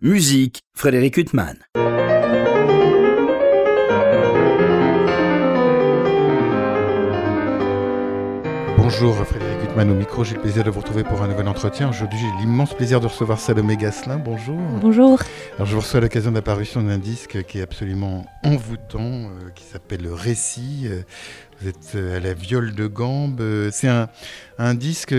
Musique, Frédéric Huttman. Bonjour Frédéric Huttman au micro, j'ai le plaisir de vous retrouver pour un nouvel entretien. Aujourd'hui j'ai l'immense plaisir de recevoir Salomé Gasselin, bonjour. Bonjour. Alors je vous reçois à l'occasion de l'apparition d'un disque qui est absolument envoûtant, euh, qui s'appelle Le Récit. Euh, vous êtes euh, à la viole de gambe. C'est un, un, disque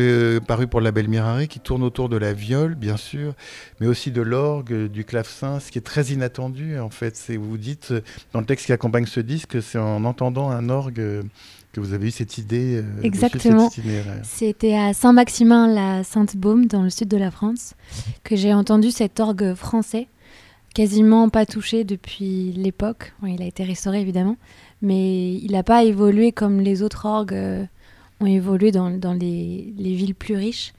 paru pour la Belle Mirare qui tourne autour de la viole, bien sûr, mais aussi de l'orgue, du clavecin, ce qui est très inattendu en fait. Vous dites dans le texte qui accompagne ce disque, c'est en entendant un orgue que vous avez eu cette idée. Exactement. C'était à Saint-Maximin, la Sainte-Baume, dans le sud de la France, que j'ai entendu cet orgue français, quasiment pas touché depuis l'époque. Bon, il a été restauré évidemment, mais il n'a pas évolué comme les autres orgues euh, ont évolué dans, dans les, les, villes plus riches.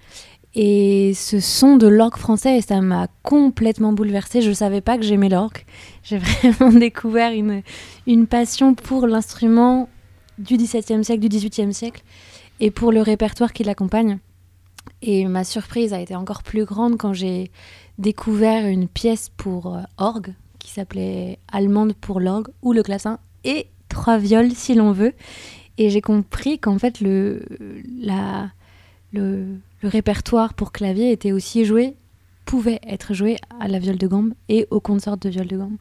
Et ce son de l'orgue français, ça m'a complètement bouleversée. Je ne savais pas que j'aimais l'orgue. J'ai vraiment découvert une, une passion pour l'instrument du XVIIe siècle, du XVIIIe siècle, et pour le répertoire qui l'accompagne. Et ma surprise a été encore plus grande quand j'ai découvert une pièce pour euh, orgue qui s'appelait Allemande pour l'orgue ou le classin et trois viols si l'on veut. Et j'ai compris qu'en fait, le, la, le, répertoire pour clavier était aussi joué, pouvait être joué à la viole de gambe et au consort de viole de gambe.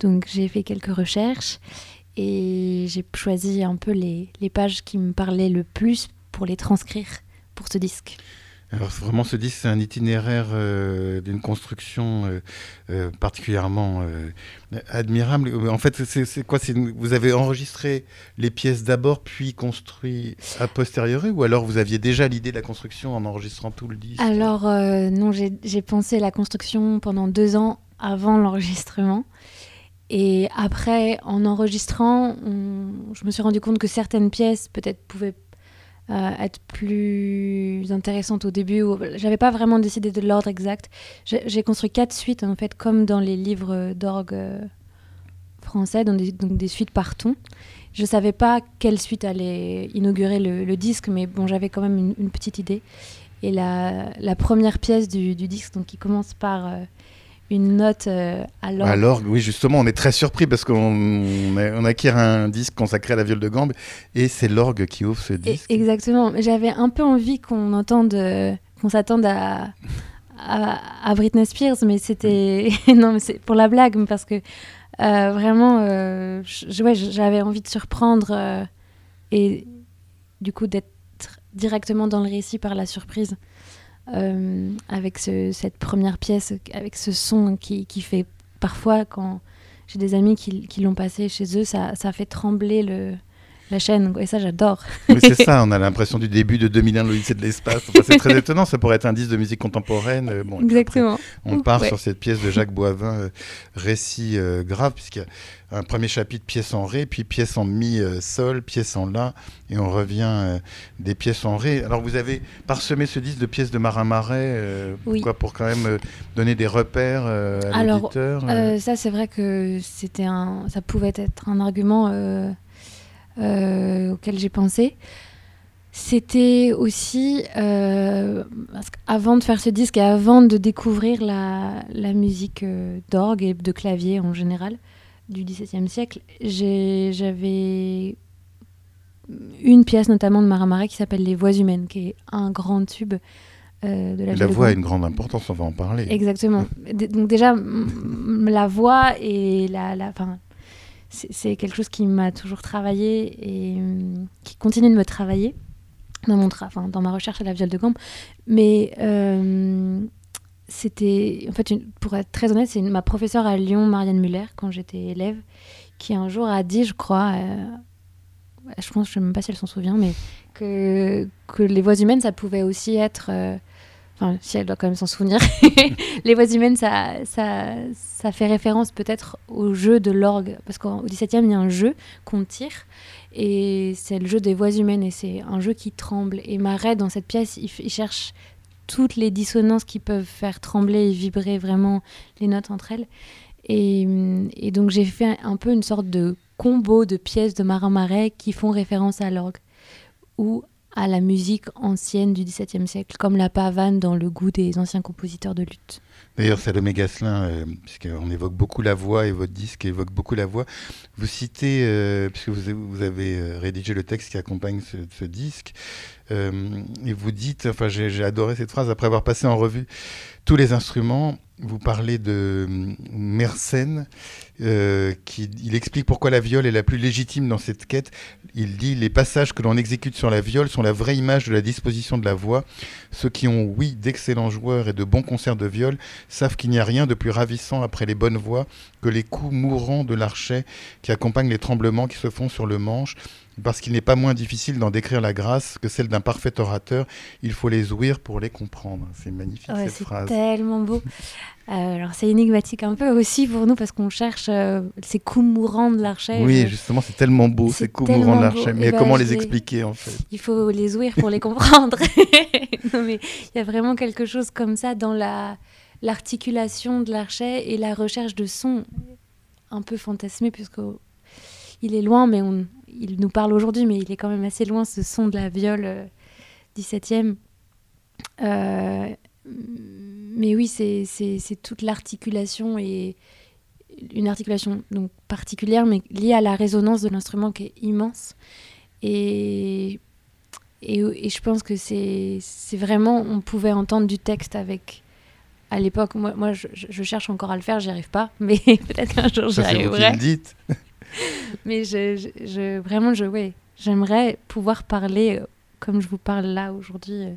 Donc j'ai fait quelques recherches et j'ai choisi un peu les, les pages qui me parlaient le plus pour les transcrire pour ce disque. Alors vraiment, ce disque, c'est un itinéraire euh, d'une construction euh, euh, particulièrement admirable. En fait, c'est quoi? Vous avez enregistré les pièces d'abord, puis construit a posteriori Ou alors vous aviez déjà l'idée de la construction en enregistrant tout le disque? Alors non, j'ai pensé la construction pendant deux ans avant l'enregistrement. Et après, en enregistrant, je me suis rendu compte que certaines pièces peut-être pouvaient euh, être plus intéressante au début. J'avais pas vraiment décidé de l'ordre exact. J'ai construit quatre suites en fait, comme dans les livres d'orgue euh, français, donc des suites par ton. Je savais pas quelle suite allait inaugurer le, disque, mais bon, j'avais quand même une, petite idée. Et la, première pièce du, du, disque, donc qui commence par euh, une note euh, à l'orgue. À l'orgue, oui, justement, on est très surpris parce qu'on on acquiert un disque consacré à la viole de gambe et c'est l'orgue qui ouvre ce disque. Et, exactement. J'avais un peu envie qu'on entende, qu'on s'attende à, à, à, Britney Spears, mais c'était. non, mais c'est pour la blague, parce que euh, vraiment, euh, j'avais envie de surprendre et du coup d'être directement dans le récit par la surprise. Euh, avec ce, cette première pièce, avec ce son qui, qui fait parfois, quand j'ai des amis qui, qui l'ont passé chez eux, ça, ça fait trembler le, la chaîne. Et ça, j'adore. Mais c'est ça, on a l'impression du début de 2001, l'Odyssée de l'espace. Enfin, c'est très étonnant, ça pourrait être un disque de musique contemporaine. Euh, bon, Exactement. Après, on part ouais. sur cette pièce de Jacques Boivin, euh, récit euh, grave, puisqu'il y a un premier chapitre pièce en ré, puis pièce en mi euh, sol, pièce en la, et on revient des pièces en ré. Alors vous avez parsemé ce disque de pièces de Marin Marais, oui. pourquoi pour quand même donner des repères à l'éditeur ça c'est vrai que c'était un, ça pouvait être un argument auquel j'ai pensé. C'était aussi, euh, avant de faire ce disque et avant de découvrir la, la musique euh, d'orgue et de clavier en général, du XVIIe siècle, j'avais une pièce notamment de Marat qui s'appelle Les Voix humaines, qui est un grand tube euh, de la La voix a une grande importance, on va en parler. Exactement. Donc déjà, la voix et la... la c'est quelque chose qui m'a toujours travaillé et qui continue de me travailler dans, mon tra dans ma recherche à la viole de gambe. Mais... Euh, c'était en fait pour être très honnête c'est ma professeure à Lyon Marianne Muller quand j'étais élève qui un jour a dit je crois euh, je pense je sais même pas si elle s'en souvient mais que que les voix humaines ça pouvait aussi être euh, si elle doit quand même s'en souvenir les voix humaines ça ça ça fait référence peut-être au jeu de l'orgue parce qu'au 17e il y a un jeu qu'on tire et c'est le jeu des voix humaines et c'est un jeu qui tremble et Marais dans cette pièce il, il cherche toutes les dissonances qui peuvent faire trembler et vibrer vraiment les notes entre elles. Et, et donc j'ai fait un peu une sorte de combo de pièces de Marin Marais qui font référence à l'orgue. Où à la musique ancienne du XVIIe siècle, comme la pavane dans le goût des anciens compositeurs de lutte. D'ailleurs, Salomé Gasselin, euh, puisqu'on évoque beaucoup la voix et votre disque évoque beaucoup la voix, vous citez, euh, puisque vous, avez euh, rédigé le texte qui accompagne ce, disque, et vous dites, enfin j'ai adoré cette phrase, après avoir passé en revue tous les instruments, vous parlez de Mersenne, qui, il explique pourquoi la viole est la plus légitime dans cette quête. Il dit Les passages que l'on exécute sur la viole sont la vraie image de la disposition de la voix. Ceux qui ont, oui, d'excellents joueurs et de bons concerts de viole savent qu'il n'y a rien de plus ravissant après les bonnes voix que les coups mourants de l'archet qui accompagnent les tremblements qui se font sur le manche. Parce qu'il n'est pas moins difficile d'en décrire la grâce que celle d'un parfait orateur. Il faut les ouïr pour les comprendre. C'est magnifique cette phrase. C'est tellement beau. Euh, alors c'est énigmatique un peu aussi pour nous parce qu'on cherche euh, ces coups mourants de l'archet. Oui, justement, c'est tellement beau ces coups mourants de l'archet. Mais bah, comment les expliquer en fait? Il faut les ouïr pour les comprendre. non mais il y a vraiment quelque chose comme ça dans la l'articulation de l'archet et la recherche de son un peu fantasmé puisque il est loin, mais on, il nous parle aujourd'hui, mais il est quand même assez loin ce son de la viole 17e. Euh, euh, mais oui, c'est toute l'articulation et une articulation donc particulière, mais liée à la résonance de l'instrument qui est immense. Et, et, je pense que c'est vraiment, on pouvait entendre du texte avec à l'époque, moi, moi je, cherche encore à le faire, j'y arrive pas, mais peut-être qu'un jour j'y arriverai. mais je, je, vraiment, je, ouais, j'aimerais pouvoir parler euh, comme je vous parle là aujourd'hui. Euh.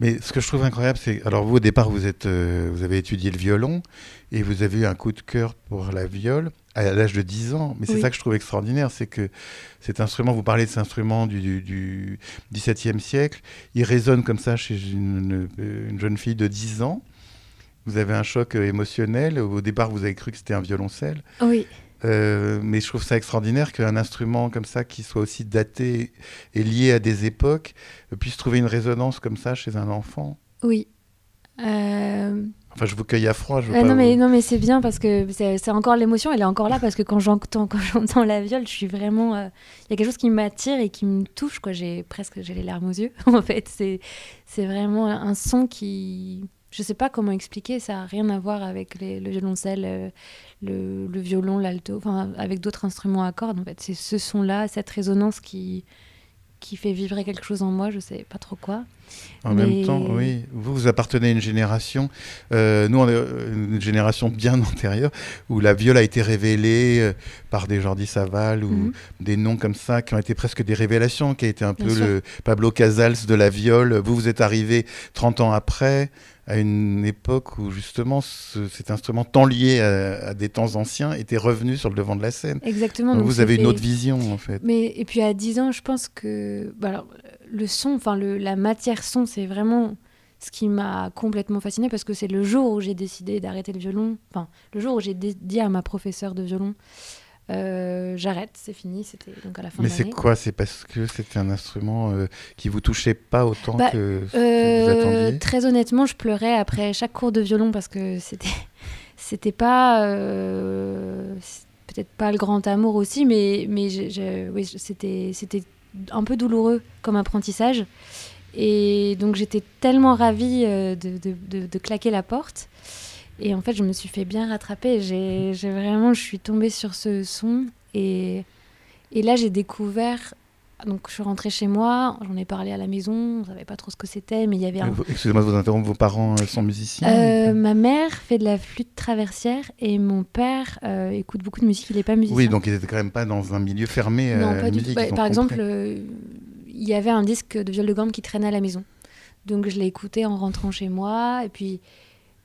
Mais ce que je trouve incroyable, c'est alors vous au départ vous êtes, euh, vous avez étudié le violon et vous avez eu un coup de cœur pour la viole à l'âge de 10 ans. Mais c'est ça que je trouve extraordinaire, c'est que cet instrument, vous parlez de cet instrument du, du, XVIIe siècle, il résonne comme ça chez une, une, jeune fille de 10 ans. Vous avez un choc émotionnel. Au départ, vous avez cru que c'était un violoncelle. Oui. Euh, mais je trouve ça extraordinaire qu'un instrument comme ça, qui soit aussi daté et lié à des époques, puisse trouver une résonance comme ça chez un enfant. Oui. Euh, enfin, je vous cueille à froid. Je euh, non, mais, non, mais c'est bien parce que c'est encore l'émotion, elle est encore là parce que quand j'entends la viole, je suis vraiment. Il y a quelque chose qui m'attire et qui me touche. J'ai presque j'ai les larmes aux yeux. en fait, c'est c'est vraiment un son qui je sais pas comment expliquer, ça n'a rien à voir avec le violoncelle, euh, le, violon, l'alto, enfin avec d'autres instruments à cordes. En fait, c'est ce son-là, cette résonance qui qui fait vibrer quelque chose en moi, je sais pas trop quoi. En même temps, oui, vous, vous appartenez à une génération, euh, nous on est euh, une génération bien antérieure, où la viole a été révélée par des Jordi Saval ou mhm. des noms comme ça, qui ont été presque des révélations, qui a été un peu le Pablo Casals de la viole. Vous, vous êtes arrivé 30 ans après à une époque où justement cet instrument tant lié à, des temps anciens était revenu sur le devant de la scène. Exactement. Donc, vous avez une autre vision en fait. Mais et puis à 10 ans, je pense que bah alors, le son, enfin la matière son, c'est vraiment ce qui m'a complètement fascinée parce que c'est le jour où j'ai décidé d'arrêter le violon, enfin le jour où j'ai dit à ma professeure de violon euh, j'arrête, c'est fini, c'était donc à la fin Mais c'est quoi? C'est parce que c'était un instrument euh, qui vous touchait pas autant bah, que, ce que vous euh, attendiez? Très honnêtement, je pleurais après chaque cours de violon parce que c'était c'était pas peut-être pas le grand amour aussi, mais mais oui, c'était c'était un peu douloureux comme apprentissage. Et donc j'étais tellement ravie de, de, de, de, claquer la porte. Et en fait, je me suis fait bien rattraper. J'ai vraiment, je suis tombée sur ce son. Et, et là, j'ai découvert. Donc, je suis rentrée chez moi, j'en ai parlé à la maison, on ne savait pas trop ce que c'était, mais il y avait un. Excusez-moi de vous interrompre, vos parents euh, sont musiciens euh, Ma mère fait de la flûte traversière et mon père euh, écoute beaucoup de musique, il n'est pas musicien. Oui, donc ils n'étaient quand même pas dans un milieu fermé. Non, pas du tout. Bah, par exemple, il y avait un disque de viol de gamme qui traînait à la maison. Donc, je l'ai écouté en rentrant chez moi, et puis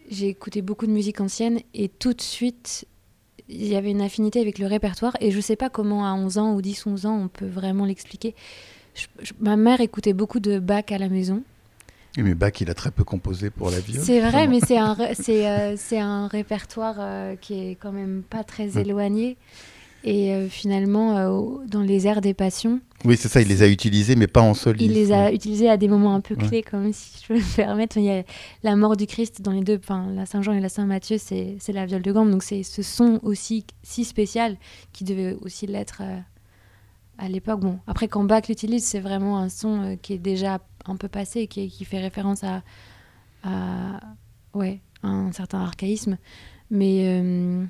j'ai écouté beaucoup de musique ancienne et tout de suite, il y avait une affinité avec le répertoire et je sais pas comment à 11 ans ou 10, 11 ans on peut vraiment l'expliquer. ma mère écoutait beaucoup de Bach à la maison. Oui, mais Bach, il a très peu composé pour la vie. C'est vrai, mais c'est un, c'est, euh, c'est un répertoire euh, qui est quand même pas très éloigné. Et euh, finalement, euh, dans les airs des passions. Oui, c'est ça, il les a utilisés, mais pas en soliste. Il les a utilisés à des moments un peu clés, comme si je peux me permettre. Il y a la mort du Christ dans les deux, enfin, la Saint-Jean et la Saint-Matthieu, c'est la viole de gamme. Donc c'est ce son aussi si spécial qui devait aussi l'être à l'époque. Bon, après, quand Bach l'utilise, c'est vraiment un son qui est déjà un peu passé, qui, qui fait référence à, à, ouais, un certain archaïsme. Mais.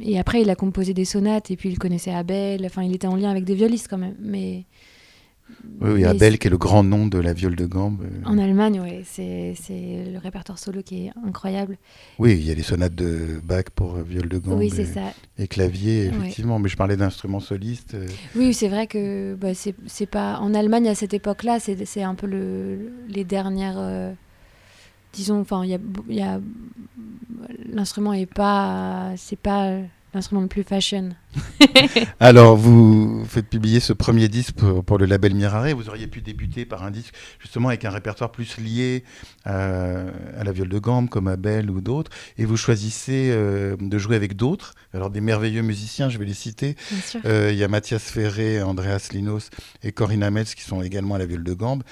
Et après, il a composé des sonates, et puis il connaissait Abel. Enfin, il était en lien avec des violistes quand même. Mais oui, Abel, qui est le grand nom de la viole de gambe. Euh. En Allemagne, oui, c'est le répertoire solo qui est incroyable. Oui, il y a les sonates de Bach pour euh, viole de gambe oui, et, ça. et clavier, effectivement. Mais je parlais d'instruments solistes. Euh. Oui, c'est vrai que bah, c'est pas. En Allemagne, à cette époque-là, c'est un peu le, les dernières. Disons, enfin, il y a. L'instrument est pas. C'est pas l'instrument le plus fashion. Alors, vous faites publier ce premier disque pour, le label Mirare. Vous auriez pu débuter par un disque justement avec un répertoire plus lié à, la viole de gambe, comme Abel ou d'autres. Et vous choisissez euh, de jouer avec d'autres. Alors, des merveilleux musiciens, je vais les citer. Euh, il y a Mathias Ferré, Andreas Linos et Corinna Metz qui sont également à la viole de gambe.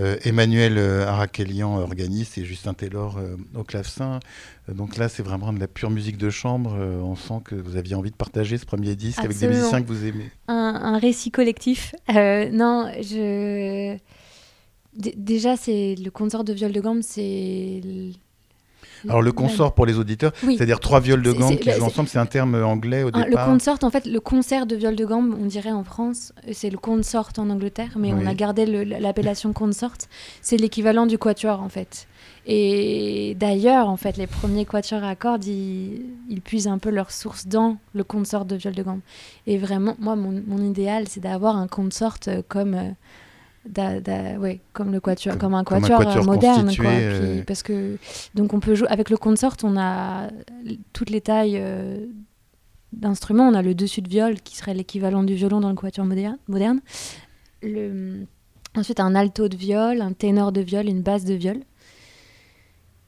Euh, Emmanuel Arakelian, organiste, et Justin Taylor au clavecin. Donc là, c'est vraiment de la pure musique de chambre. on sent que vous aviez envie de partager ce premier disques avec des musiciens que vous aimez un, récit collectif. Euh, non, je. déjà, c'est le concert de viol de gambe, c'est. Alors le consort pour les auditeurs, c'est-à-dire trois viols de gambe qui jouent ensemble, c'est un terme anglais au départ. Le consort, en fait, le concert de viol de gambe, on dirait en France, c'est le consort en Angleterre, mais on a gardé l'appellation consort. C'est l'équivalent du quatuor en fait. Et d'ailleurs, en fait, les premiers quatuors à cordes, ils, ils, puisent un peu leur source dans le consort de viol de gambe. Et vraiment, moi, mon, mon idéal, c'est d'avoir un consort euh, comme, euh, ouais, comme, le quatuor, comme, un quatuor, euh, moderne. Quoi. parce que, donc, on peut jouer avec le consort, on a toutes les tailles d'instruments. On a le dessus de viol, qui serait l'équivalent du violon dans le quatuor moderne. moderne. Le, ensuite, un alto de viol, un ténor de viol, une basse de viol.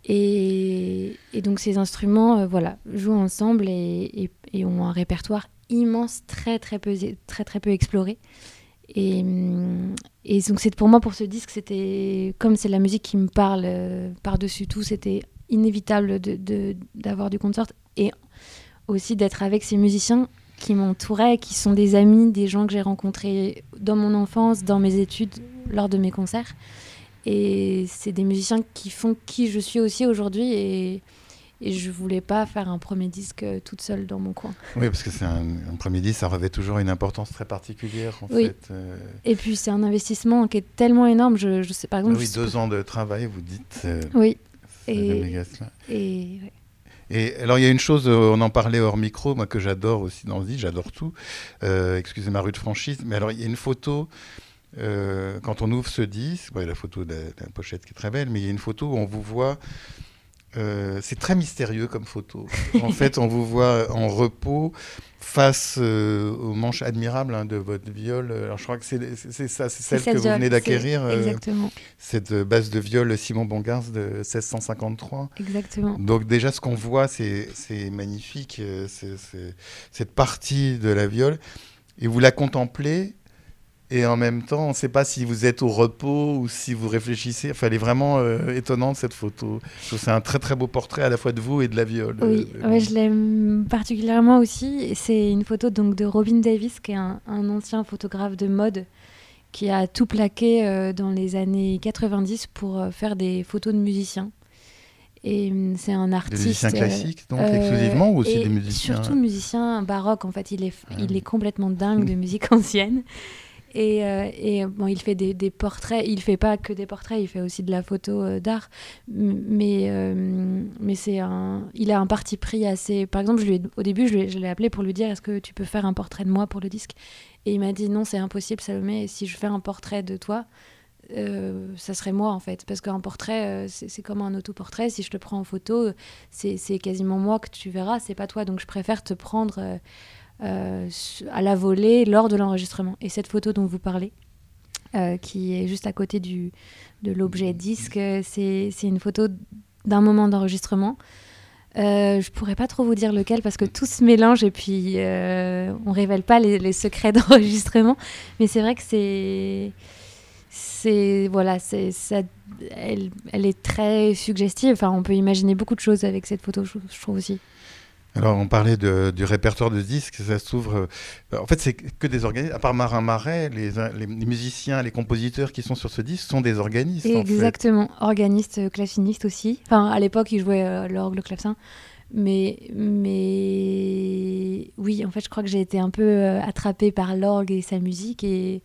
Et, donc ces instruments euh, voilà, jouent ensemble et, ont un répertoire immense, très très peu, très, très peu exploré. Et, et donc c'est pour moi pour ce disque, c'était comme c'est la musique qui me parle euh, par-dessus tout, c'était inévitable d'avoir de, du concert et aussi d'être avec ces musiciens qui m'entouraient, qui sont des amis, des gens que j'ai rencontrés dans mon enfance, dans mes études, lors de mes concerts. Et c'est des musiciens qui font qui je suis aussi aujourd'hui. Et, et je voulais pas faire un premier disque euh, toute seule dans mon coin. Oui, parce que c'est un, premier disque, ça revêt toujours une importance très particulière en fait. Euh. Et puis c'est un investissement qui est tellement énorme. Je, je sais par exemple. Ah oui, deux ans de travail, vous dites. Euh, oui. Et, et, et alors il y a une chose, on en parlait hors micro, moi que j'adore aussi dans disque, j'adore tout. excusez ma rude franchise, mais alors il y a une photo euh, quand on ouvre ce disque, il y a la photo de la, pochette qui est très belle, mais il y a une photo où on vous voit. Euh, c'est très mystérieux comme photo. en fait, on vous voit en repos face euh, aux manches admirables hein, de votre viol. Alors, je crois que c'est ça, c'est celle que vous venez d'acquérir. exactement. cette base de viol Simon Bongars de 1653. Exactement. Donc, déjà, ce qu'on voit, c'est magnifique. cette partie de la viole. Et vous la contemplez et en même temps, on ne sait pas si vous êtes au repos ou si vous réfléchissez. Enfin, elle est vraiment euh, étonnante cette photo. C'est un très très beau portrait à la fois de vous et de la viole. Oui, euh, je l'aime particulièrement aussi. C'est une photo donc de Robin Davis, qui est un, ancien photographe de mode qui a tout plaqué euh, dans les années 90 pour faire des photos de musiciens. Et hum, c'est un artiste. Des musiciens classiques, donc exclusivement, ou aussi des musiciens Surtout musiciens baroques. En fait, il est, il est complètement dingue de musique ancienne. Et, euh, et, bon, il fait des, portraits. Il fait pas que des portraits, il fait aussi de la photo euh, d'art. Mais, euh, mais c'est un, il a un parti pris assez. Par exemple, je lui au début, je l'ai appelé pour lui dire est-ce que tu peux faire un portrait de moi pour le disque? Et il m'a dit non, c'est impossible, Salomé. Si je fais un portrait de toi, ça serait moi en fait. Parce qu'un portrait, c'est comme un autoportrait. Si je te prends en photo, c'est quasiment moi que tu verras, c'est pas toi. Donc je préfère te prendre à la volée lors de l'enregistrement. Et cette photo dont vous parlez, euh, qui est juste à côté du, de l'objet disque, c'est une photo d'un moment d'enregistrement. Euh, je pourrais pas trop vous dire lequel parce que tout se mélange et puis euh, on révèle pas les, secrets d'enregistrement. Mais c'est vrai que c'est, c'est voilà, c'est ça, elle, elle, est très suggestive. Enfin, on peut imaginer beaucoup de choses avec cette photo, je trouve aussi. Alors, on parlait du répertoire de disques, ça s'ouvre. Euh, en fait, c'est que des organistes. À part Marin Marais, les, musiciens, les compositeurs qui sont sur ce disque sont des organistes. Exactement, organistes, clavinistes aussi. Enfin, à l'époque, ils jouaient euh, l'orgue, le clavecin. Mais, mais oui, en fait, je crois que j'ai été un peu euh, attrapée par l'orgue et sa musique. Et,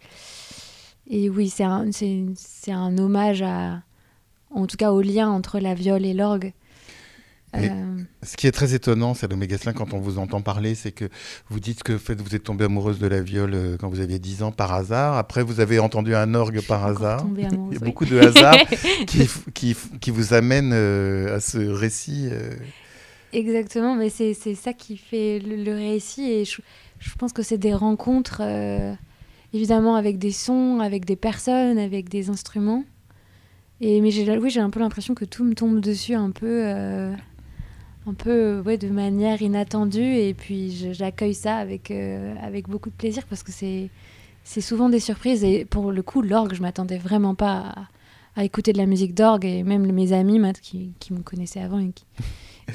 et oui, c'est un, un hommage à, en tout cas au lien entre la viole et l'orgue. Euh, ce qui est très étonnant, Salomé Gasselin, quand on vous entend parler, c'est que vous dites que vous êtes tombée amoureuse de la viole euh, quand vous aviez 10 ans par hasard. Après, vous avez entendu un orgue par hasard. Il y a beaucoup de hasards qui, qui, qui, vous amènent euh, à ce récit. Exactement, mais c'est ça qui fait le, récit. Et je, je pense que c'est des rencontres, évidemment, avec des sons, avec des personnes, avec des instruments. Et, mais oui, j'ai un peu l'impression que tout me tombe dessus un peu un peu ouais, de manière inattendue et puis j'accueille ça avec, euh, avec beaucoup de plaisir parce que c'est c'est souvent des surprises et pour le coup l'orgue je m'attendais vraiment pas à, écouter de la musique d'orgue et même mes amis qui, qui, me connaissaient avant et qui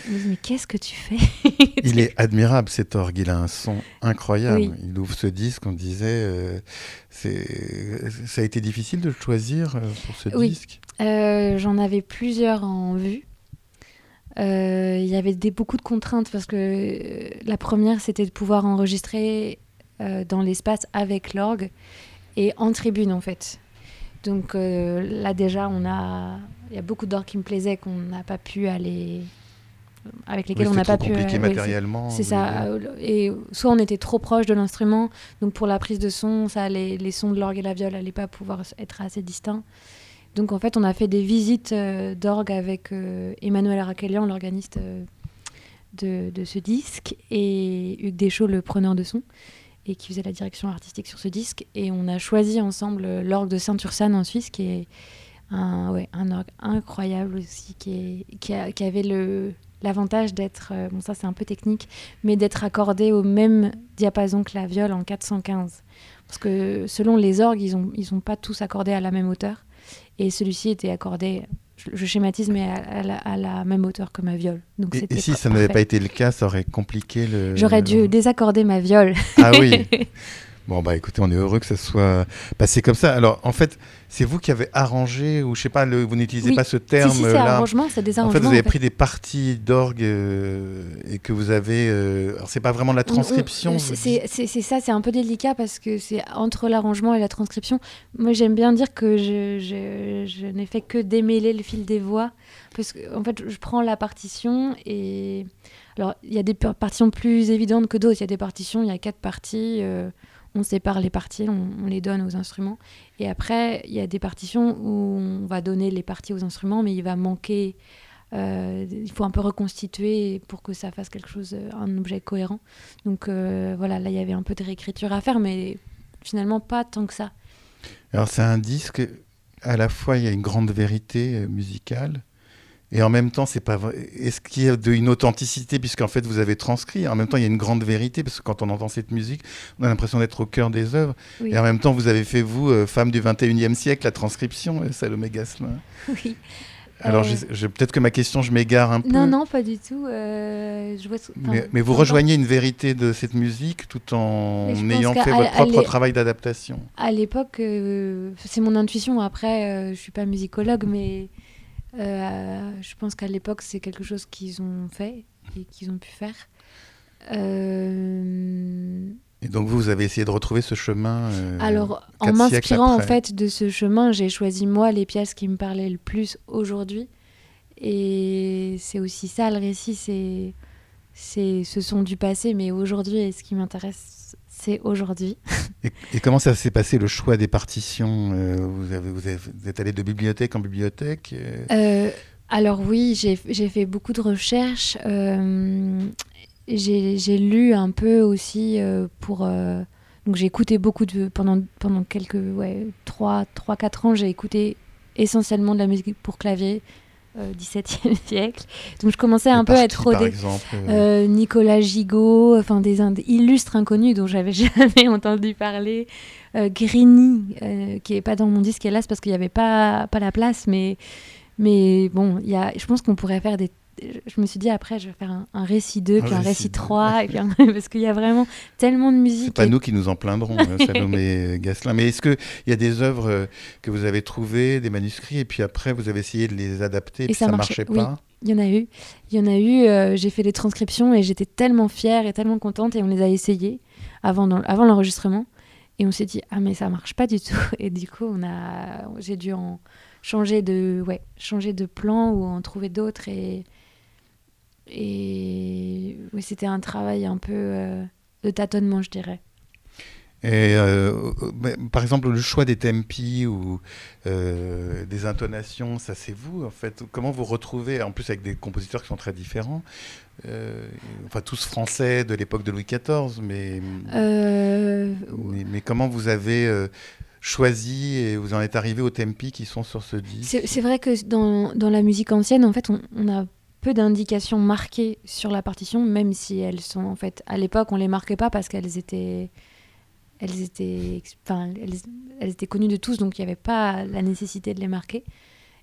me disent mais qu'est-ce que tu fais? Il est admirable cet orgue, il a un son incroyable. Il ouvre ce disque, on disait, euh, c'est ça a été difficile de le choisir euh, pour ce oui. disque? J'en avais plusieurs en vue. Euh, il y avait des, beaucoup de contraintes parce que euh, la première, c'était de pouvoir enregistrer euh, dans l'espace avec l'orgue et en tribune en fait. Donc là déjà, on a, il y a beaucoup d'orgues qui me plaisaient qu'on n'a pas pu aller avec lesquels on n'a pas pu. compliqué matériellement. C'est ça. Et soit on était trop proche de l'instrument, donc pour la prise de son, ça, les, les sons de l'orgue et la viole n'allaient pas pouvoir être assez distincts. Donc en fait, on a fait des visites euh, d'orgue avec euh, Emmanuel Araquelian, l'organiste euh, de, ce disque, et Hugues Deschaux, le preneur de son, et qui faisait la direction artistique sur ce disque. Et on a choisi ensemble l'orgue de Saint-Ursanne en Suisse, qui est un, orgue incroyable aussi, qui, avait l'avantage d'être, bon ça c'est un peu technique, mais d'être accordé au même diapason que la viole en 415. Parce que selon les orgues, ils n'ont pas tous accordé à la même hauteur. Et celui-ci était accordé, je, schématise, mais à, la, même hauteur que ma viole. Donc et, et si ça n'avait pas été le cas, ça aurait compliqué le. J'aurais dû désaccorder ma viole. Ah oui. Bon, bah écoutez, on est heureux que ça soit passé comme ça. Alors, en fait, c'est vous qui avez arrangé, ou je sais pas, le, vous n'utilisez pas ce terme si, si, là. arrangement, c'est des arrangements. En fait, vous avez pris des parties d'orgue euh, et que vous avez. Euh, alors, c'est pas vraiment de la transcription. C'est ça, c'est un peu délicat parce que c'est entre l'arrangement et la transcription. Moi, j'aime bien dire que je, je, je n'ai fait que démêler le fil des voix. Parce qu'en en fait, je prends la partition et. Alors, il y a des partitions plus évidentes que d'autres. Il y a des partitions, il y a quatre parties. Euh, on sépare les parties, on, les donne aux instruments. Et après, il y a des partitions où on va donner les parties aux instruments, mais il va manquer. Euh, il faut un peu reconstituer pour que ça fasse quelque chose, un objet cohérent. Donc euh, voilà, là il y avait un peu de réécriture à faire, mais finalement pas tant que ça. Alors c'est un disque, à la fois il y a une grande vérité euh, musicale, et en même temps, c'est pas Est-ce qu'il y a de, une authenticité puisqu'en fait vous avez transcrit? En même temps, il y a une grande vérité parce que quand on entend cette musique, on a l'impression d'être au cœur des œuvres. Et en même temps, vous avez fait vous, euh, femme du 21e siècle, la transcription, euh, Salomé Gasselin. Oui. Alors, euh, peut-être que ma question, je m'égare un peu. Non, non, pas du tout. je vois... mais, vous rejoignez une vérité de cette musique tout en ayant fait votre propre travail d'adaptation? À l'époque, c'est mon intuition. Après, je suis pas musicologue, mais euh, je pense qu'à l'époque, c'est quelque chose qu'ils ont fait et qu'ils ont pu faire. Euh, et donc vous, vous avez essayé de retrouver ce chemin euh, Alors, en m'inspirant en fait de ce chemin, j'ai choisi moi les pièces qui me parlaient le plus aujourd'hui. Et c'est aussi ça le récit, c'est c'est ce sont du passé, mais aujourd'hui, et ce qui m'intéresse c'est aujourd'hui. Et, comment ça s'est passé le choix des partitions euh, vous, avez, vous, êtes allé de bibliothèque en bibliothèque euh? Euh, Alors oui, j'ai fait beaucoup de recherches. j'ai lu un peu aussi pour... donc j'ai écouté beaucoup de... Pendant, pendant quelques... Ouais, 3-4 ans, j'ai écouté essentiellement de la musique pour clavier, XVIIe siècle. Donc je commençais un peu à être rodée. Euh, euh, Nicolas Gigot, enfin des, illustres inconnus dont j'avais jamais entendu parler. Euh, Grigny, qui est pas dans mon disque hélas parce qu'il n'y avait pas, pas la place, mais, mais bon, y a, je pense qu'on pourrait faire des je me suis dit après, je vais faire un, récit 2, puis un récit 3, et puis parce qu'il y a vraiment tellement de musique. C'est pas nous qui nous en plaindrons, hein, Salomé Gasselin. Mais est-ce qu'il y a des œuvres euh, que vous avez trouvées, des manuscrits, et puis après vous avez essayé de les adapter, et puis ça ne marchait, pas? Il y en a eu. Il y en a eu. Euh, j'ai fait des transcriptions et j'étais tellement fière et tellement contente et on les a essayées avant, avant l'enregistrement. Et on s'est dit ah mais ça marche pas du tout. Et du coup on a, j'ai dû en changer de, ouais, changer de plan ou en trouver d'autres et et oui, c'était un travail un peu euh, de tâtonnement, je dirais. Et euh, par exemple, le choix des tempi ou euh, des intonations, ça c'est vous en fait. Comment vous retrouvez, en plus avec des compositeurs qui sont très différents, enfin tous français de l'époque de Louis XIV, mais, mais, comment vous avez choisi et vous en êtes arrivé aux tempi qui sont sur ce disque? C'est vrai que dans, dans, la musique ancienne, en fait, on, on a peu d'indications marquées sur la partition, même si elles sont en fait à l'époque on les marquait pas parce qu'elles étaient elles étaient enfin elles, étaient connues de tous donc il n'y avait pas la nécessité de les marquer.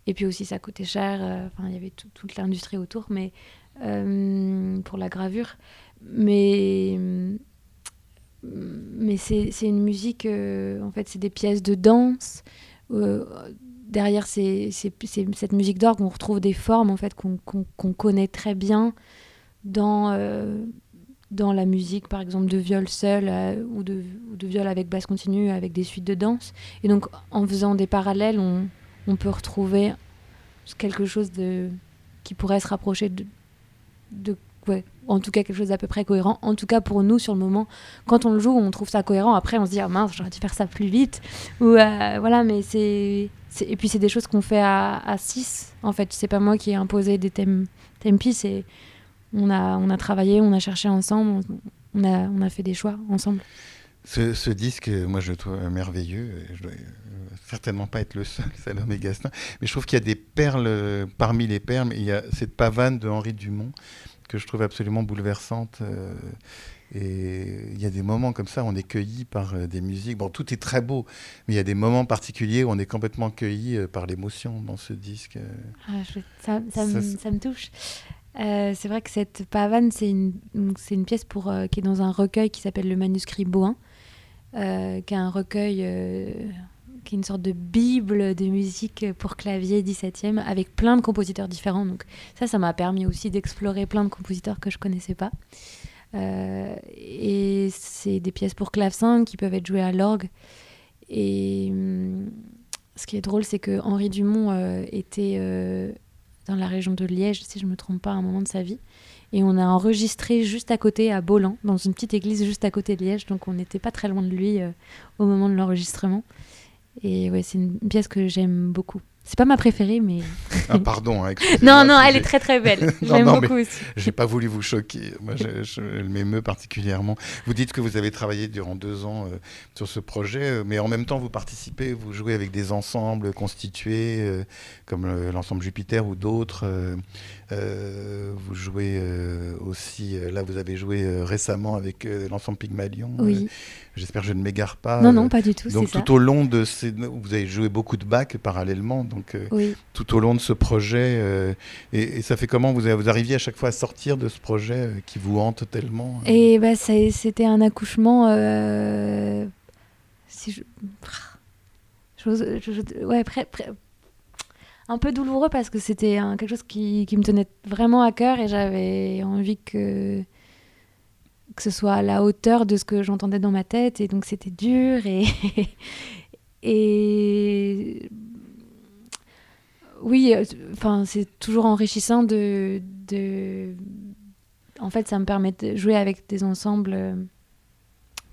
Et puis aussi ça coûtait cher euh, enfin il y avait toute l'industrie autour mais euh, pour la gravure. Mais mais c'est une musique euh, en fait c'est des pièces de danse derrière cette musique d'orgue, on retrouve des formes en fait qu'on connaît très bien dans, euh, dans la musique, par exemple, de viol seul euh, ou, de, viol avec basse continue, avec des suites de danse. Et donc, en faisant des parallèles, on, peut retrouver quelque chose qui pourrait se rapprocher de ouais, en tout cas quelque chose d'à peu près cohérent. En tout cas pour nous sur le moment, quand on le joue, on trouve ça cohérent. Après, on se dit ah mince, j'aurais dû faire ça plus vite. Ou euh, voilà, mais c'est et puis c'est des choses qu'on fait à 6 en fait. C'est pas moi qui ai imposé des thèmes tempi, c'est on a on a travaillé, on a cherché ensemble, on a on a fait des choix ensemble. Ce, disque, moi je le trouve merveilleux. Je dois euh, certainement pas être le seul, Salomé Gastin, mais je trouve qu'il y a des perles parmi les perles. Il y a cette pavane de Henri Dumont que je trouve absolument bouleversante. Euh, et il y a des moments comme ça, on est cueilli par euh, des musiques. Bon, tout est très beau, mais il y a des moments particuliers où on est complètement cueilli euh, par l'émotion dans ce disque. Ah, ça, ça, me, touche. c'est vrai que cette pavane, c'est une, une, pièce pour, qui est dans un recueil qui s'appelle le manuscrit Boin, qui est un recueil qui est une sorte de bible de musique pour clavier 17e, avec plein de compositeurs différents. Donc ça, ça m'a permis aussi d'explorer plein de compositeurs que je connaissais pas. Euh, et c'est des pièces pour clavecin qui peuvent être jouées à l'orgue. Et hum, ce qui est drôle, c'est que Henri Dumont euh, était euh, dans la région de Liège, si je ne me trompe pas, à un moment de sa vie. Et on a enregistré juste à côté, à Bolan, dans une petite église juste à côté de Liège. Donc on n'était pas très loin de lui au moment de l'enregistrement. Et ouais, c'est une pièce que j'aime beaucoup. C'est pas ma préférée, mais. ah, pardon. Hein, non, non, elle est très très belle. J'aime beaucoup aussi. J'ai pas voulu vous choquer. Moi, je, elle m'émeut particulièrement. Vous dites que vous avez travaillé durant deux ans euh, sur ce projet, euh, mais en même temps, vous participez, vous jouez avec des ensembles constitués, euh, comme l'ensemble Jupiter ou d'autres. Vous jouez aussi, là, vous avez joué récemment avec l'ensemble Pygmalion. Oui. J'espère que je ne m'égare pas. Non, non, pas du tout. Donc, tout au long de ces. Vous avez joué beaucoup de bacs parallèlement donc euh, tout au long de ce projet. Euh, et, ça fait comment vous, vous arriviez à chaque fois à sortir de ce projet euh, qui vous hante tellement Et bah, c'était un accouchement. si je, ouais, un peu douloureux parce que c'était quelque chose qui, qui, me tenait vraiment à cœur et j'avais envie que que ce soit à la hauteur de ce que j'entendais dans ma tête et donc c'était dur et et oui, enfin, c'est toujours enrichissant de, de, En fait, ça me permet de jouer avec des ensembles euh,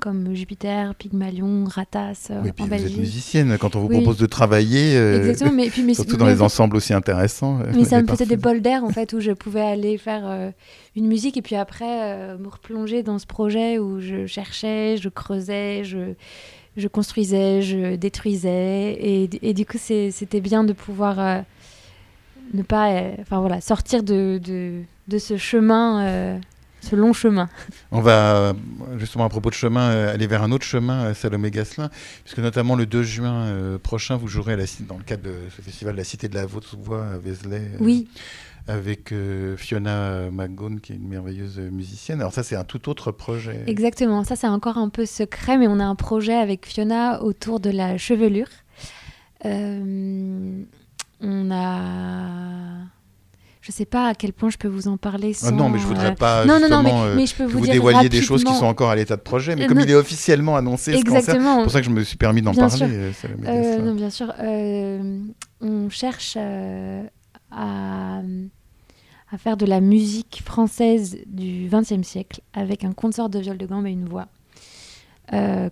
comme Jupiter, Pygmalion, Ratas. Euh, oui, puis vous êtes musicienne quand on vous propose de travailler. Exactement, mais, puis, surtout dans les ensembles aussi intéressants. Mais ça me faisait des bols d'air en fait où je pouvais aller faire une musique et puis après me replonger dans ce projet où je cherchais, je creusais, je je construisais, je détruisais et, et du coup c'était bien de pouvoir ne pas euh, enfin voilà sortir de, de, de ce chemin euh, ce long chemin. On va justement à propos de chemin euh, aller vers un autre chemin, Salomé Gasselin, puisque notamment le 2 juin prochain, vous jouerez à la, dans le cadre de ce festival La Cité de la Haute-Voix à Vézelay. Oui. avec Fiona McGone, qui est une merveilleuse musicienne. Alors ça, c'est un tout autre projet. Exactement, ça c'est encore un peu secret, mais on a un projet avec Fiona autour de la chevelure. on a je sais pas à quel point je peux vous en parler sans... Ah non, mais je voudrais euh, pas non, non, non, mais, euh, je peux vous, dévoiliez des choses qui sont encore à l'état de projet, mais euh, comme il est officiellement annoncé c'est pour ça que je me suis permis d'en parler. non, bien sûr. on cherche à, à faire de la musique française du XXe siècle avec un consort de viol de gambe et une voix.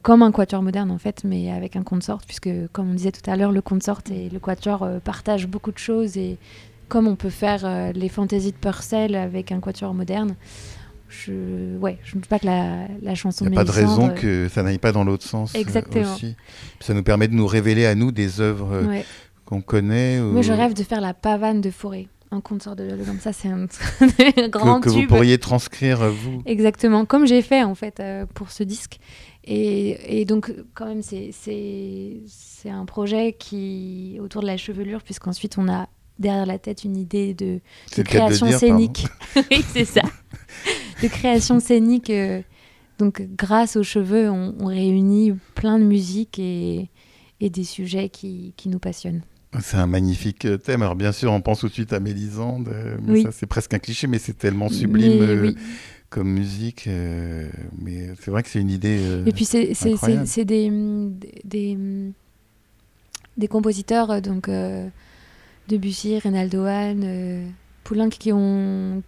comme un quatuor moderne en fait, mais avec un consort, puisque comme on disait tout à l'heure, le consort et le quatuor partagent beaucoup de choses et comme on peut faire euh, les fantaisies de Purcell avec un quatuor moderne. Je, ouais, je ne doute pas que la, la chanson. Il n'y a pas de raison que ça n'aille pas dans l'autre sens. Euh, Exactement. Aussi. Ça nous permet de nous révéler à nous des œuvres euh, qu'on connaît. Moi, je rêve de faire la pavane de forêt. Un consort de comme ça, c'est un, grand que, que vous pourriez transcrire vous. Exactement, comme j'ai fait en fait pour ce disque. Et, et, donc, quand même, c'est un projet qui autour de la chevelure, puisqu'ensuite on a derrière la tête une idée de, création scénique. oui, c'est ça. de création scénique. Euh, donc, grâce aux cheveux, on, réunit plein de musique et, et des sujets qui, qui nous passionnent. C'est un magnifique euh, thème. Alors, bien sûr, on pense tout de suite à Mélisande. Euh, oui. c'est presque un cliché, mais c'est tellement sublime. comme musique. mais c'est vrai que c'est une idée. et puis c'est des, des, des, compositeurs donc Debussy, Reynaldo Hahn, euh, Poulenc qui, ont,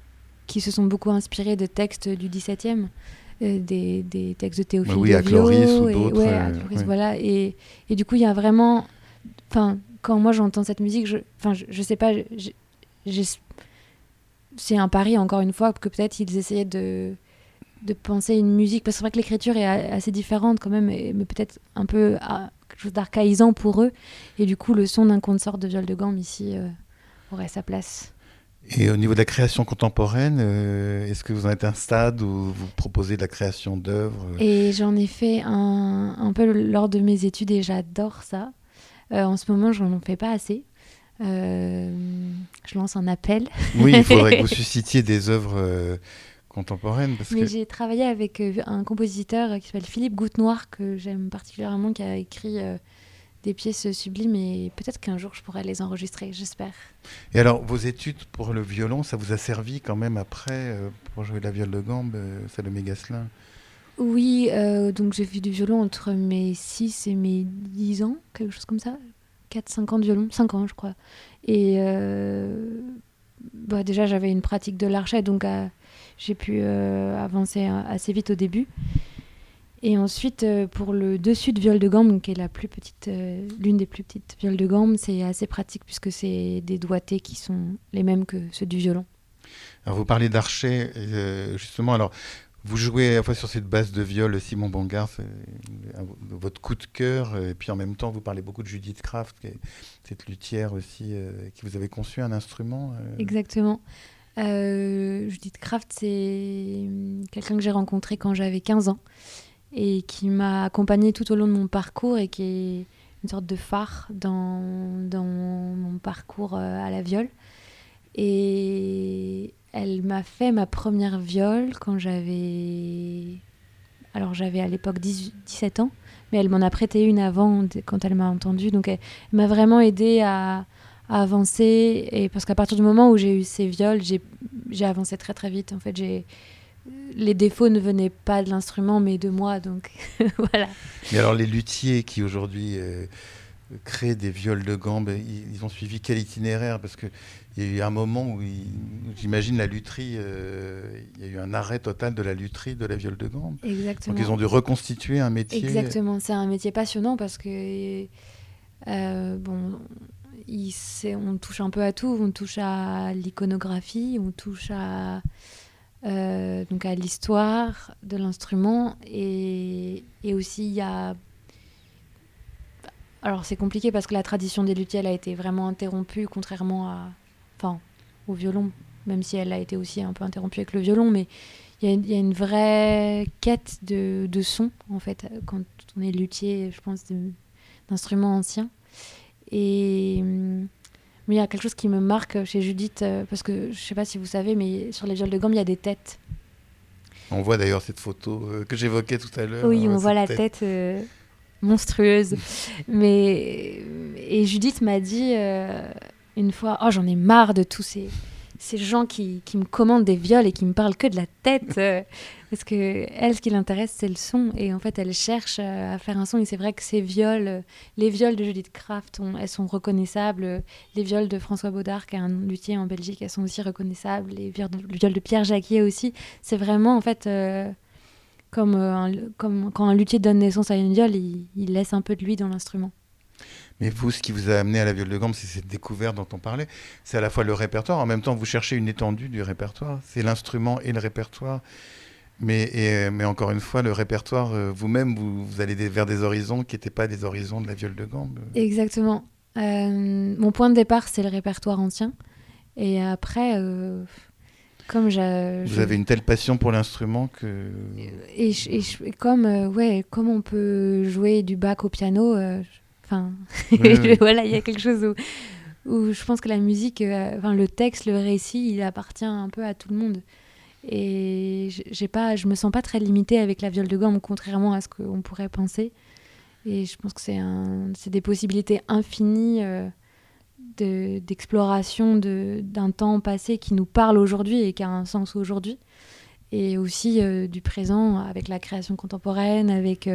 qui se sont beaucoup inspirés de textes du XVIIe. Euh, des, des, textes de Théophile bah oui, à Cloris ou d'autres. Ouais, à Cloris, voilà. Et, et, du coup, il y a vraiment... Enfin, quand moi j'entends cette musique, je, je, je sais pas, c'est un pari, encore une fois, que peut-être ils essayaient de, de penser une musique, parce que c'est vrai que l'écriture est assez différente quand même, mais peut-être un peu quelque chose d'archaïsant pour eux. Et du coup, le son d'un consort de viol de gamme ici euh, aurait sa place. Et au niveau de la création contemporaine, euh, est-ce que vous en êtes un stade où vous proposez de la création d'œuvres Et j'en ai fait un, un, peu lors de mes études et j'adore ça. Euh, en ce moment, je n'en fais pas assez. je lance un appel. Oui, il faudrait que vous suscitiez des œuvres contemporaine. Parce Mais j'ai travaillé avec euh, un compositeur qui s'appelle Philippe Goutte-Noir, que j'aime particulièrement, qui a écrit euh, des pièces sublimes et peut-être qu'un jour je pourrais les enregistrer, j'espère. Et alors, vos études pour le violon, ça vous a servi quand même après euh, pour jouer la viole de gambe, Salomé Gasselin Oui, donc j'ai fait du violon entre mes 6 et mes 10 ans, quelque chose comme ça. 4-5 ans de violon, 5 ans je crois. Et bah, déjà j'avais une pratique de l'archet, donc à j'ai pu euh, avancer euh, assez vite au début. Et ensuite, euh, pour le dessus de viol de gamme, qui est la plus petite, l'une des plus petites violes de gamme, c'est assez pratique puisque c'est des doigtés qui sont les mêmes que ceux du violon. Alors vous parlez d'archet, justement. Alors vous jouez à la fois sur cette base de viol Simon Bongard, votre coup de cœur, et puis en même temps vous parlez beaucoup de Judith Kraft, cette luthière aussi, qui vous avez conçu un instrument. Exactement. Euh, Judith Kraft, c'est quelqu'un que j'ai rencontré quand j'avais 15 ans et qui m'a accompagnée tout au long de mon parcours et qui est une sorte de phare dans, dans mon parcours euh, à la viole. Et elle m'a fait ma première viole quand j'avais. Alors j'avais à l'époque 17 ans, mais elle m'en a prêté une avant quand elle m'a entendue. Donc elle m'a vraiment aidé à, avancer. Et parce qu'à partir du moment où j'ai eu ces viols, j'ai avancé très très vite. En fait, j'ai les défauts ne venaient pas de l'instrument, mais de moi. Donc voilà. Mais alors les luthiers qui aujourd'hui euh, créent des viols de gambe, ils, ont suivi quel itinéraire? Parce qu'il y a eu un moment où, j'imagine, la lutherie, euh, il y a eu un arrêt total de la lutherie de la viole de gambe. Exactement. Donc ils ont dû reconstituer un métier. Exactement. C'est un métier passionnant parce que euh, bon on touche un peu à tout. On touche à l'iconographie, on touche à, euh, à l'histoire de l'instrument. Et, aussi, il y a. Alors, c'est compliqué parce que la tradition des luthiers a été vraiment interrompue, contrairement à. Enfin, au violon, même si elle a été aussi un peu interrompue avec le violon. Mais il y, a une vraie quête de, de, son, en fait, quand on est luthier, je pense, d'instruments anciens. Et hum, Mais il y a quelque chose qui me marque chez Judith, euh, parce que je sais pas si vous savez, mais sur les viols de gamme, il y a des têtes. On voit d'ailleurs cette photo euh, que j'évoquais tout à l'heure. Oui, on voit la tête, monstrueuse. mais et Judith m'a dit une fois, oh j'en ai marre de tous ces ces gens qui, qui, me commandent des viols et qui me parlent que de la tête. Euh, parce que elle, ce qui l'intéresse, c'est le son. Et en fait, elle cherche euh, à faire un son. Et c'est vrai que ces viols, euh, les viols de Judith Kraft, elles sont reconnaissables. Les viols de François Baudard, qui est un luthier en Belgique, elles sont aussi reconnaissables. Les viols de, Pierre Jacquier aussi. C'est vraiment, en fait, comme, comme quand un luthier donne naissance à une viole, il, il laisse un peu de lui dans l'instrument. Mais vous, ce qui vous a amené à la viole de gamme, c'est cette découverte dont on parlait. C'est à la fois le répertoire, en même temps, vous cherchez une étendue du répertoire. C'est l'instrument et le répertoire. Mais, mais encore une fois, le répertoire, euh, vous-même, vous, allez vers des horizons qui n'étaient pas des horizons de la viole de gamme. Exactement. Euh, mon point de départ, c'est le répertoire ancien. Et après, euh, comme j'ai... Vous avez une telle passion pour l'instrument que... Et, comme, ouais, comme on peut jouer du bac au piano, Enfin, voilà, il y a quelque chose où, je pense que la musique, euh, enfin, le texte, le récit, il appartient un peu à tout le monde. Et j'ai pas, je me sens pas très limitée avec la viole de gamme, contrairement à ce qu'on pourrait penser. Et je pense que c'est un, des possibilités infinies euh, d'exploration d'un temps passé qui nous parle aujourd'hui et qui a un sens aujourd'hui. Et aussi euh, du présent avec la création contemporaine, avec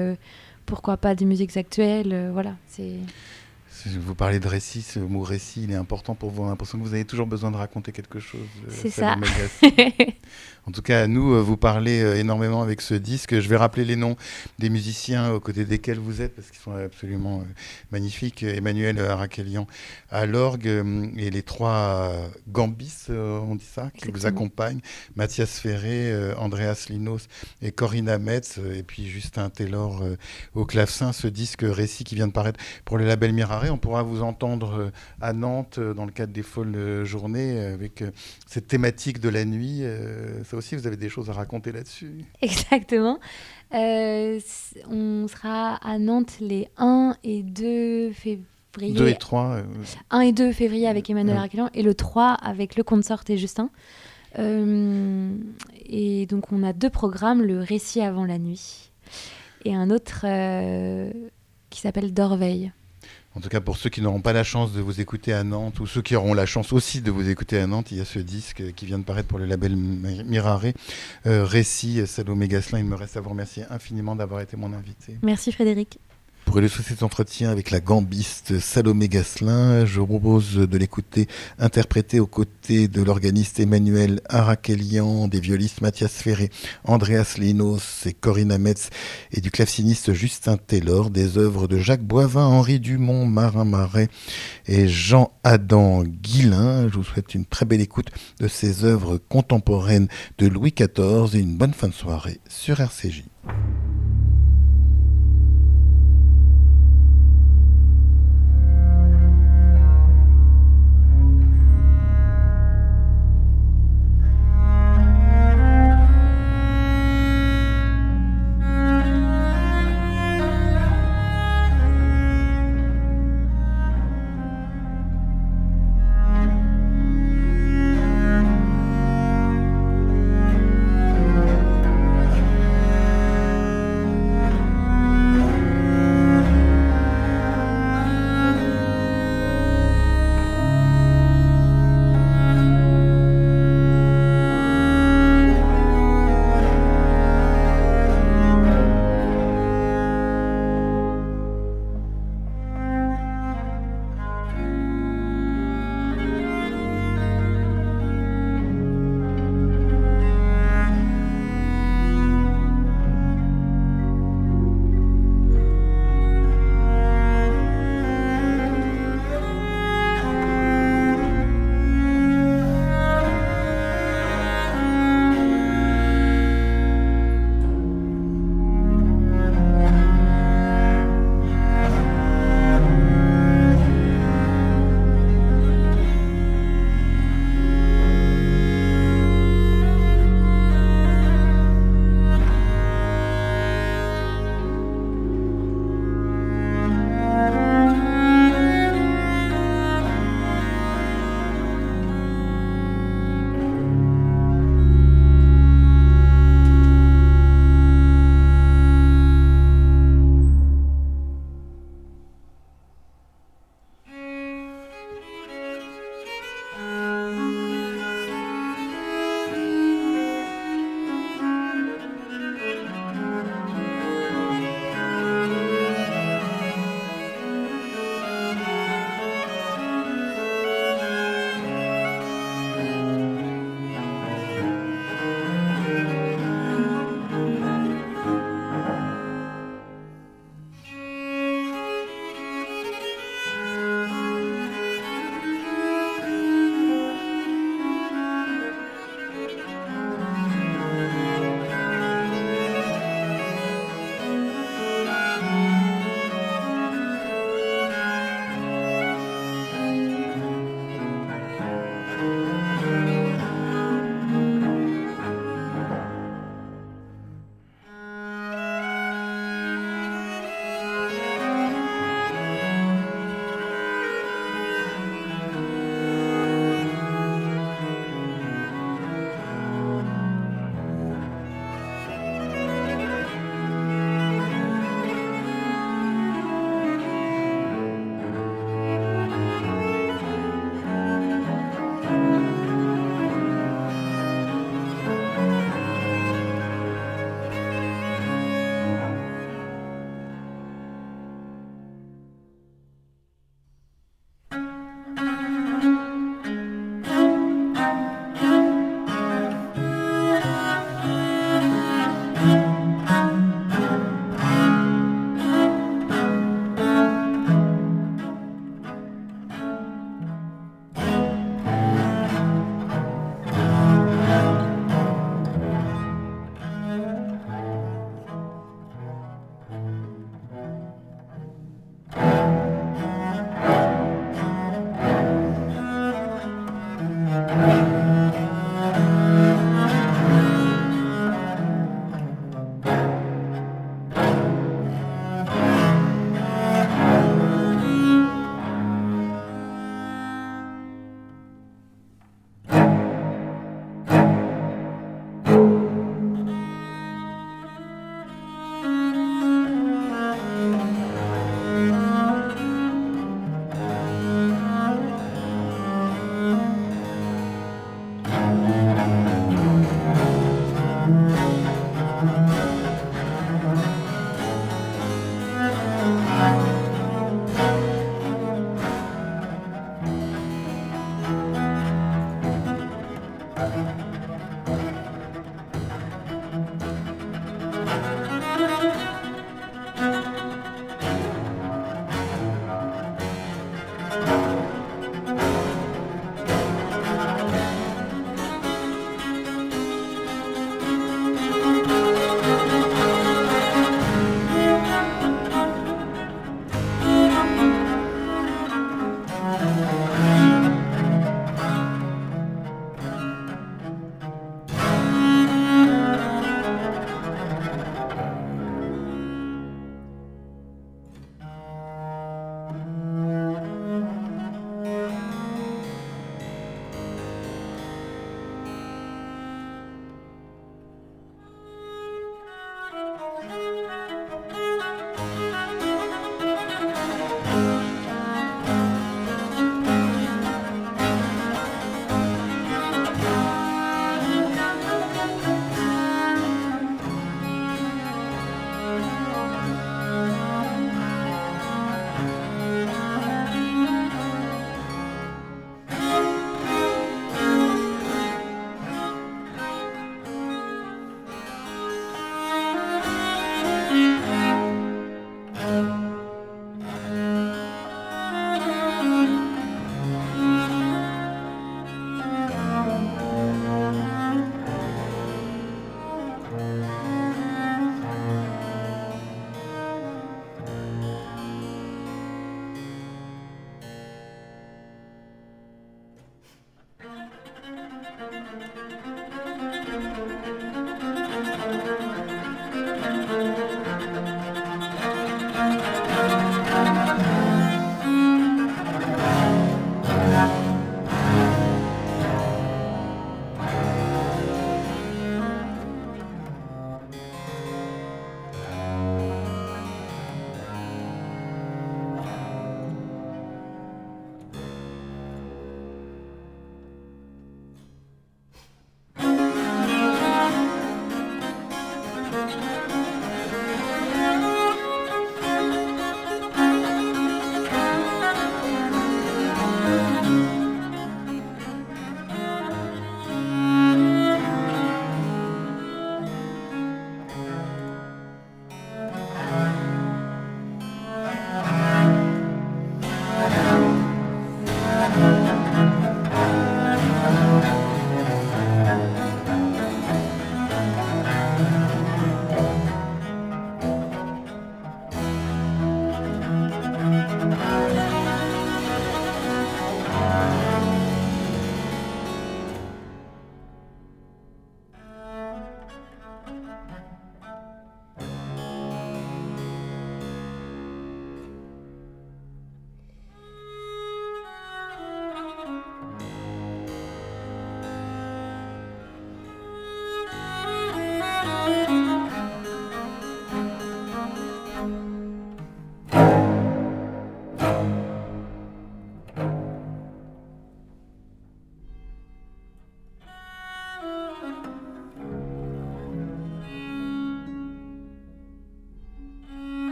pourquoi pas des musiques actuelles, euh, voilà. C'est vous parlez de récit, ce mot récit, il est important pour vous. On a l'impression que vous avez toujours besoin de raconter quelque chose. Euh, c'est ça. en tout cas, nous, euh, vous parlez euh, énormément avec ce disque. Je vais rappeler les noms des musiciens aux côtés desquels vous êtes, parce qu'ils sont absolument magnifiques. Emmanuel Arakelian à l'orgue et les trois gambis, on dit ça, qui vous accompagnent. Mathias Ferré, Andreas Linos et Corinna Metz, et puis Justin Taylor au clavecin. Ce disque récit qui vient de paraître pour le label Mirare on pourra vous entendre euh, à Nantes euh, dans le cadre des folles euh, journées avec cette thématique de la nuit. Ça aussi, vous avez des choses à raconter là-dessus. Exactement. on sera à Nantes les 1 et 2 février. 2 et 3. 1 et 2 février avec Emmanuel ouais. et le 3 avec le consort et Justin. et donc on a deux programmes, le récit avant la nuit et un autre qui s'appelle Dorveille. En tout cas, pour ceux qui n'auront pas la chance de vous écouter à Nantes, ou ceux qui auront la chance aussi de vous écouter à Nantes, il y a ce disque qui vient de paraître pour le label Mirare, euh, Récit Salomé Gasselin. Il me reste à vous remercier infiniment d'avoir été mon invité. Merci Frédéric. Pour illustrer cet entretien avec la gambiste Salomé Gasselin, je vous propose de l'écouter interpréter aux côtés de l'organiste Emmanuel Arakelian, des violistes Mathias Ferré, Andreas Linos et Corinna Metz et du claveciniste Justin Taylor, des œuvres de Jacques Boivin, Henri Dumont, Marin Marais et Jean-Adam Guillain. Je vous souhaite une très belle écoute de ces œuvres contemporaines de Louis XIV et une bonne fin de soirée sur RCJ.